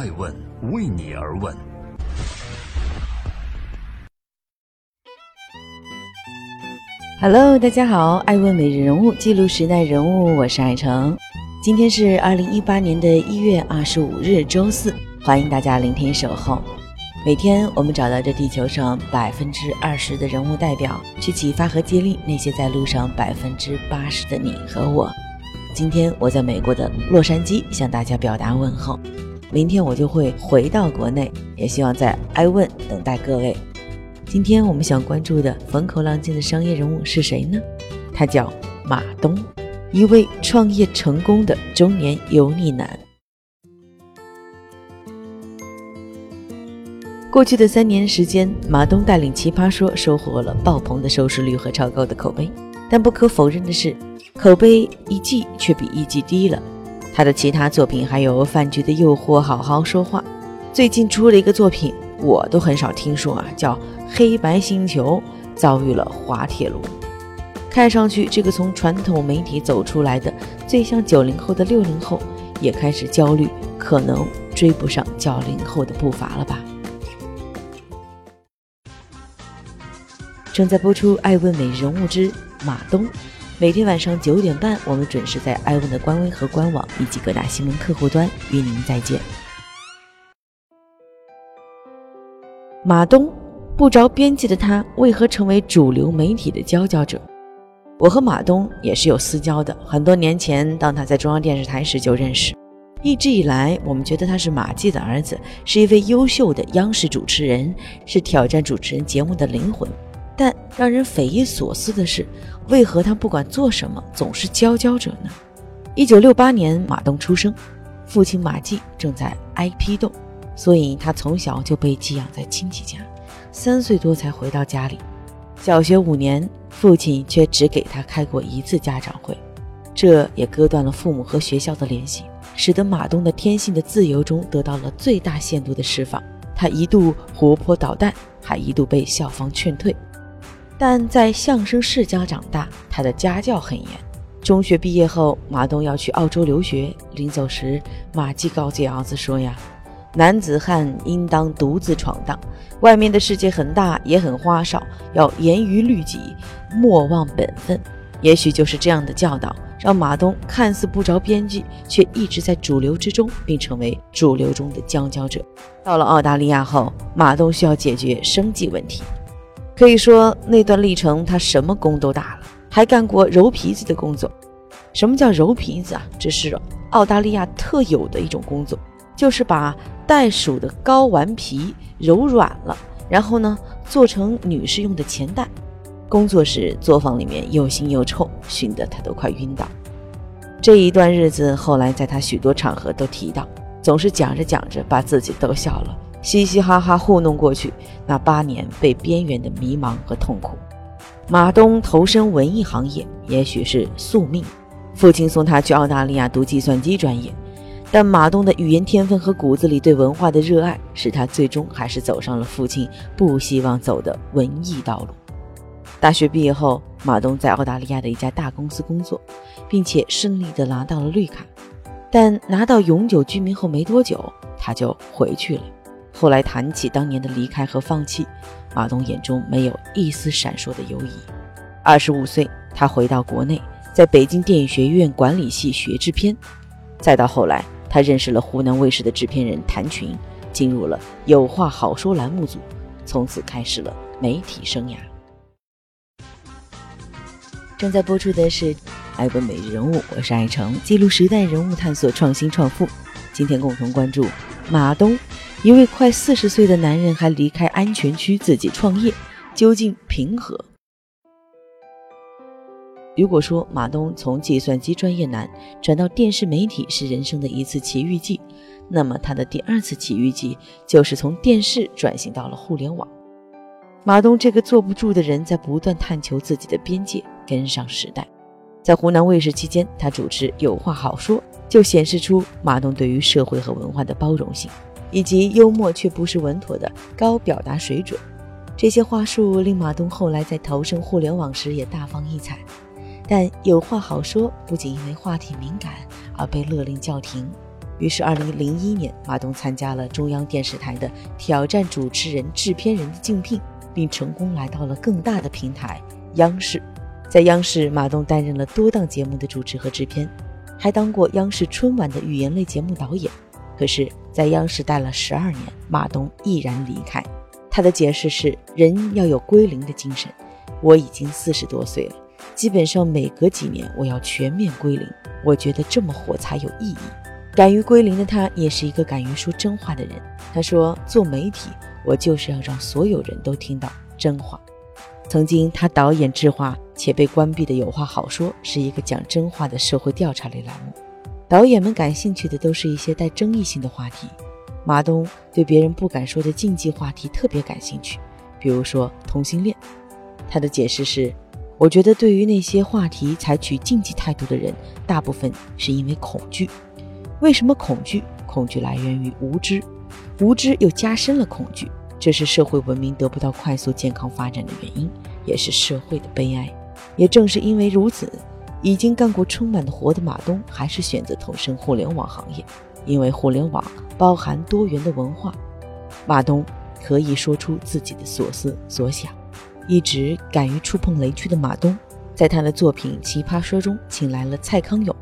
爱问为你而问。Hello，大家好，爱问每日人物记录时代人物，我是爱成。今天是二零一八年的一月二十五日，周四，欢迎大家聆听守候。每天我们找到这地球上百分之二十的人物代表，去启发和激励那些在路上百分之八十的你和我。今天我在美国的洛杉矶向大家表达问候，明天我就会回到国内，也希望在爱问等待各位。今天我们想关注的风口浪尖的商业人物是谁呢？他叫马东，一位创业成功的中年油腻男。过去的三年时间，马东带领《奇葩说》收获了爆棚的收视率和超高的口碑。但不可否认的是，口碑一季却比一季低了。他的其他作品还有《饭局的诱惑》《好好说话》，最近出了一个作品。我都很少听说啊，叫《黑白星球》遭遇了滑铁卢。看上去，这个从传统媒体走出来的最像九零后的六零后，也开始焦虑，可能追不上九零后的步伐了吧？正在播出《爱问美人物之马东》，每天晚上九点半，我们准时在艾问的官微和官网以及各大新闻客户端与您再见。马东不着边际的他，为何成为主流媒体的佼佼者？我和马东也是有私交的。很多年前，当他在中央电视台时就认识。一直以来，我们觉得他是马季的儿子，是一位优秀的央视主持人，是挑战主持人节目的灵魂。但让人匪夷所思的是，为何他不管做什么总是佼佼者呢？一九六八年，马东出生，父亲马季正在挨批斗。所以他从小就被寄养在亲戚家，三岁多才回到家里。小学五年，父亲却只给他开过一次家长会，这也割断了父母和学校的联系，使得马东的天性的自由中得到了最大限度的释放。他一度活泼捣蛋，还一度被校方劝退。但在相声世家长大，他的家教很严。中学毕业后，马东要去澳洲留学，临走时，马季告诫儿子说呀。男子汉应当独自闯荡，外面的世界很大，也很花哨，要严于律己，莫忘本分。也许就是这样的教导，让马东看似不着边际，却一直在主流之中，并成为主流中的佼佼者。到了澳大利亚后，马东需要解决生计问题，可以说那段历程他什么工都打了，还干过揉皮子的工作。什么叫揉皮子啊？这是澳大利亚特有的一种工作。就是把袋鼠的睾丸皮揉软了，然后呢做成女士用的钱袋。工作时作坊里面又腥又臭，熏得他都快晕倒。这一段日子后来在他许多场合都提到，总是讲着讲着把自己逗笑了，嘻嘻哈哈糊弄过去那八年被边缘的迷茫和痛苦。马东投身文艺行业，也许是宿命。父亲送他去澳大利亚读计算机专业。但马东的语言天分和骨子里对文化的热爱，使他最终还是走上了父亲不希望走的文艺道路。大学毕业后，马东在澳大利亚的一家大公司工作，并且顺利地拿到了绿卡。但拿到永久居民后没多久，他就回去了。后来谈起当年的离开和放弃，马东眼中没有一丝闪烁的犹疑。二十五岁，他回到国内，在北京电影学院管理系学制片，再到后来。他认识了湖南卫视的制片人谭群，进入了《有话好说》栏目组，从此开始了媒体生涯。正在播出的是《爱问每日人物》，我是爱成，记录时代人物，探索创新创富。今天共同关注马东，一位快四十岁的男人还离开安全区自己创业，究竟平和？如果说马东从计算机专业男转到电视媒体是人生的一次奇遇记，那么他的第二次奇遇记就是从电视转型到了互联网。马东这个坐不住的人在不断探求自己的边界，跟上时代。在湖南卫视期间，他主持《有话好说》，就显示出马东对于社会和文化的包容性，以及幽默却不失稳妥的高表达水准。这些话术令马东后来在投身互联网时也大放异彩。但有话好说，不仅因为话题敏感而被勒令叫停。于是，二零零一年，马东参加了中央电视台的挑战主持人、制片人的竞聘，并成功来到了更大的平台央视。在央视，马东担任了多档节目的主持和制片，还当过央视春晚的语言类节目导演。可是，在央视待了十二年，马东毅然离开。他的解释是：人要有归零的精神。我已经四十多岁了，基本上每隔几年我要全面归零。我觉得这么活才有意义。敢于归零的他，也是一个敢于说真话的人。他说：“做媒体，我就是要让所有人都听到真话。”曾经，他导演制化且被关闭的《有话好说》是一个讲真话的社会调查类栏目。导演们感兴趣的都是一些带争议性的话题。马东对别人不敢说的禁忌话题特别感兴趣，比如说同性恋。他的解释是：“我觉得对于那些话题采取禁忌态度的人，大部分是因为恐惧。”为什么恐惧？恐惧来源于无知，无知又加深了恐惧，这是社会文明得不到快速健康发展的原因，也是社会的悲哀。也正是因为如此，已经干过春晚的活的马东，还是选择投身互联网行业，因为互联网包含多元的文化。马东可以说出自己的所思所想，一直敢于触碰雷区的马东，在他的作品《奇葩说》中，请来了蔡康永。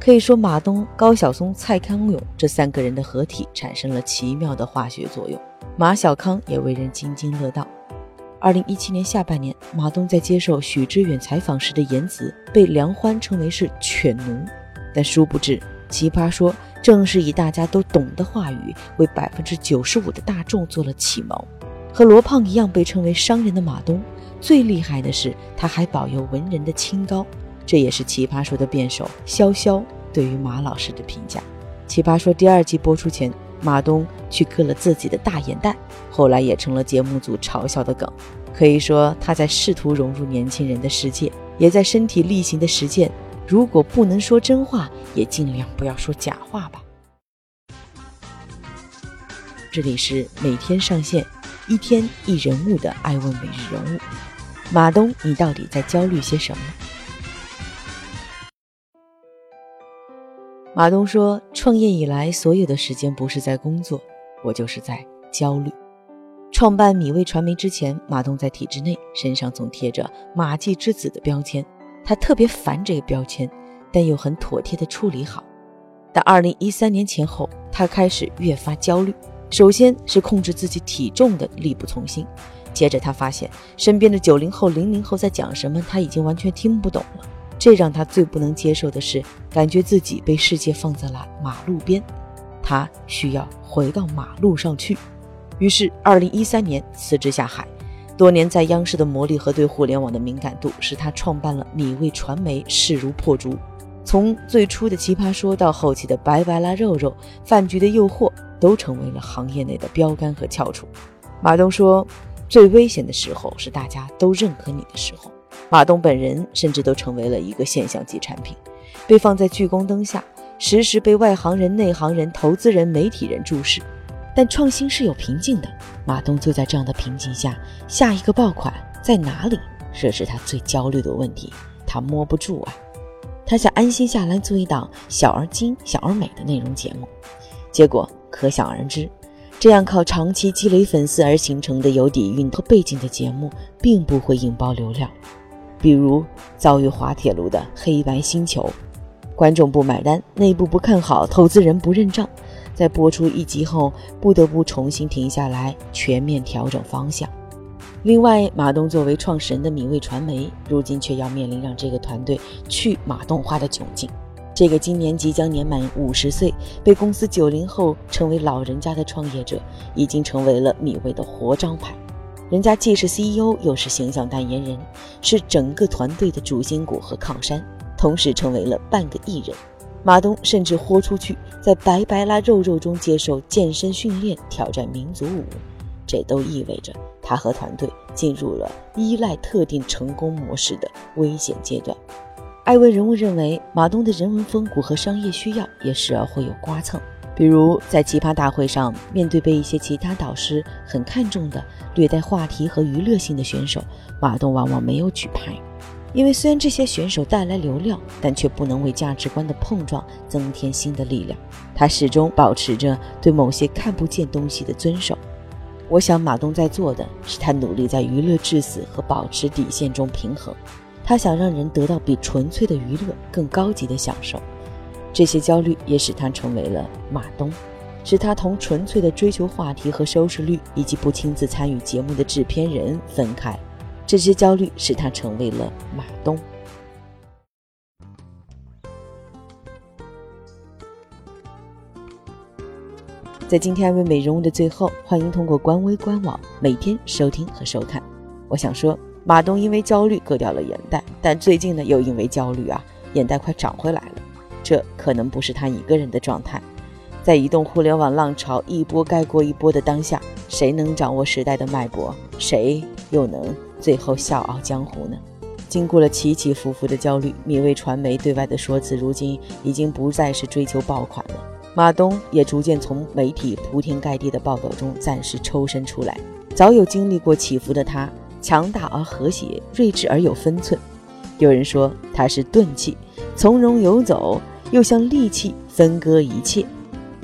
可以说，马东、高晓松、蔡康永这三个人的合体产生了奇妙的化学作用。马小康也为人津津乐道。二零一七年下半年，马东在接受许知远采访时的言辞被梁欢称为是“犬奴”，但殊不知，《奇葩说》正是以大家都懂的话语，为百分之九十五的大众做了启蒙。和罗胖一样被称为商人的马东，最厉害的是他还保有文人的清高。这也是《奇葩说》的辩手潇潇对于马老师的评价。《奇葩说》第二季播出前，马东去割了自己的大眼袋，后来也成了节目组嘲笑的梗。可以说，他在试图融入年轻人的世界，也在身体力行的实践。如果不能说真话，也尽量不要说假话吧。这里是每天上线一天一人物的爱问每日人物。马东，你到底在焦虑些什么？马东说：“创业以来，所有的时间不是在工作，我就是在焦虑。创办米味传媒之前，马东在体制内，身上总贴着‘马季之子’的标签，他特别烦这个标签，但又很妥帖地处理好。但二零一三年前后，他开始越发焦虑。首先是控制自己体重的力不从心，接着他发现身边的九零后、零零后在讲什么，他已经完全听不懂了。”这让他最不能接受的是，感觉自己被世界放在了马路边，他需要回到马路上去。于是，二零一三年辞职下海。多年在央视的磨砺和对互联网的敏感度，使他创办了米味传媒，势如破竹。从最初的奇葩说到后期的白白拉肉肉、饭局的诱惑，都成为了行业内的标杆和翘楚。马东说：“最危险的时候是大家都认可你的时候。”马东本人甚至都成为了一个现象级产品，被放在聚光灯下，时时被外行人、内行人、投资人、媒体人注视。但创新是有瓶颈的，马东就在这样的瓶颈下，下一个爆款在哪里？这是他最焦虑的问题，他摸不住啊。他想安心下来做一档小而精、小而美的内容节目，结果可想而知，这样靠长期积累粉丝而形成的有底蕴和背景的节目，并不会引爆流量。比如遭遇滑铁卢的黑白星球，观众不买单，内部不看好，投资人不认账，在播出一集后不得不重新停下来，全面调整方向。另外，马东作为创始人的米味传媒，如今却要面临让这个团队去马东化的窘境。这个今年即将年满五十岁，被公司九零后称为老人家的创业者，已经成为了米味的活招牌。人家既是 CEO，又是形象代言人，是整个团队的主心骨和靠山，同时成为了半个艺人。马东甚至豁出去，在白白拉肉肉中接受健身训练，挑战民族舞。这都意味着他和团队进入了依赖特定成功模式的危险阶段。艾文人物认为，马东的人文风骨和商业需要也时而会有刮蹭。比如在奇葩大会上，面对被一些其他导师很看重的略带话题和娱乐性的选手，马东往往没有举牌。因为虽然这些选手带来流量，但却不能为价值观的碰撞增添新的力量。他始终保持着对某些看不见东西的遵守。我想，马东在做的是他努力在娱乐至死和保持底线中平衡。他想让人得到比纯粹的娱乐更高级的享受。这些焦虑也使他成为了马东，使他同纯粹的追求话题和收视率，以及不亲自参与节目的制片人分开。这些焦虑使他成为了马东。在今天爱问美人物的最后，欢迎通过官微官网每天收听和收看。我想说，马东因为焦虑割掉了眼袋，但最近呢又因为焦虑啊，眼袋快长回来。这可能不是他一个人的状态。在移动互联网浪潮一波盖过一波的当下，谁能掌握时代的脉搏？谁又能？最后笑傲江湖呢？经过了起起伏伏的焦虑，米味传媒对外的说辞，如今已经不再是追求爆款了。马东也逐渐从媒体铺天盖地的报道中暂时抽身出来。早有经历过起伏的他，强大而和谐，睿智而有分寸。有人说他是钝器，从容游走，又像利器，分割一切。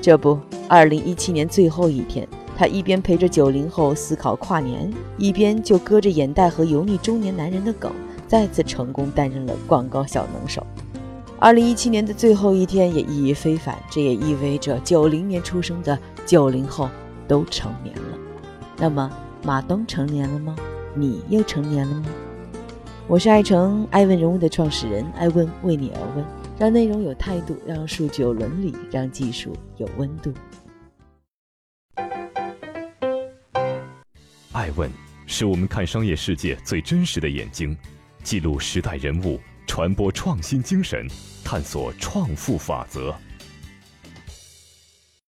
这不，二零一七年最后一天。他一边陪着九零后思考跨年，一边就割着眼袋和油腻中年男人的梗，再次成功担任了广告小能手。二零一七年的最后一天也意义非凡，这也意味着九零年出生的九零后都成年了。那么马东成年了吗？你又成年了吗？我是爱成爱问人物的创始人，爱问为你而问，让内容有态度，让数据有伦理，让技术有温度。爱问是我们看商业世界最真实的眼睛，记录时代人物，传播创新精神，探索创富法则。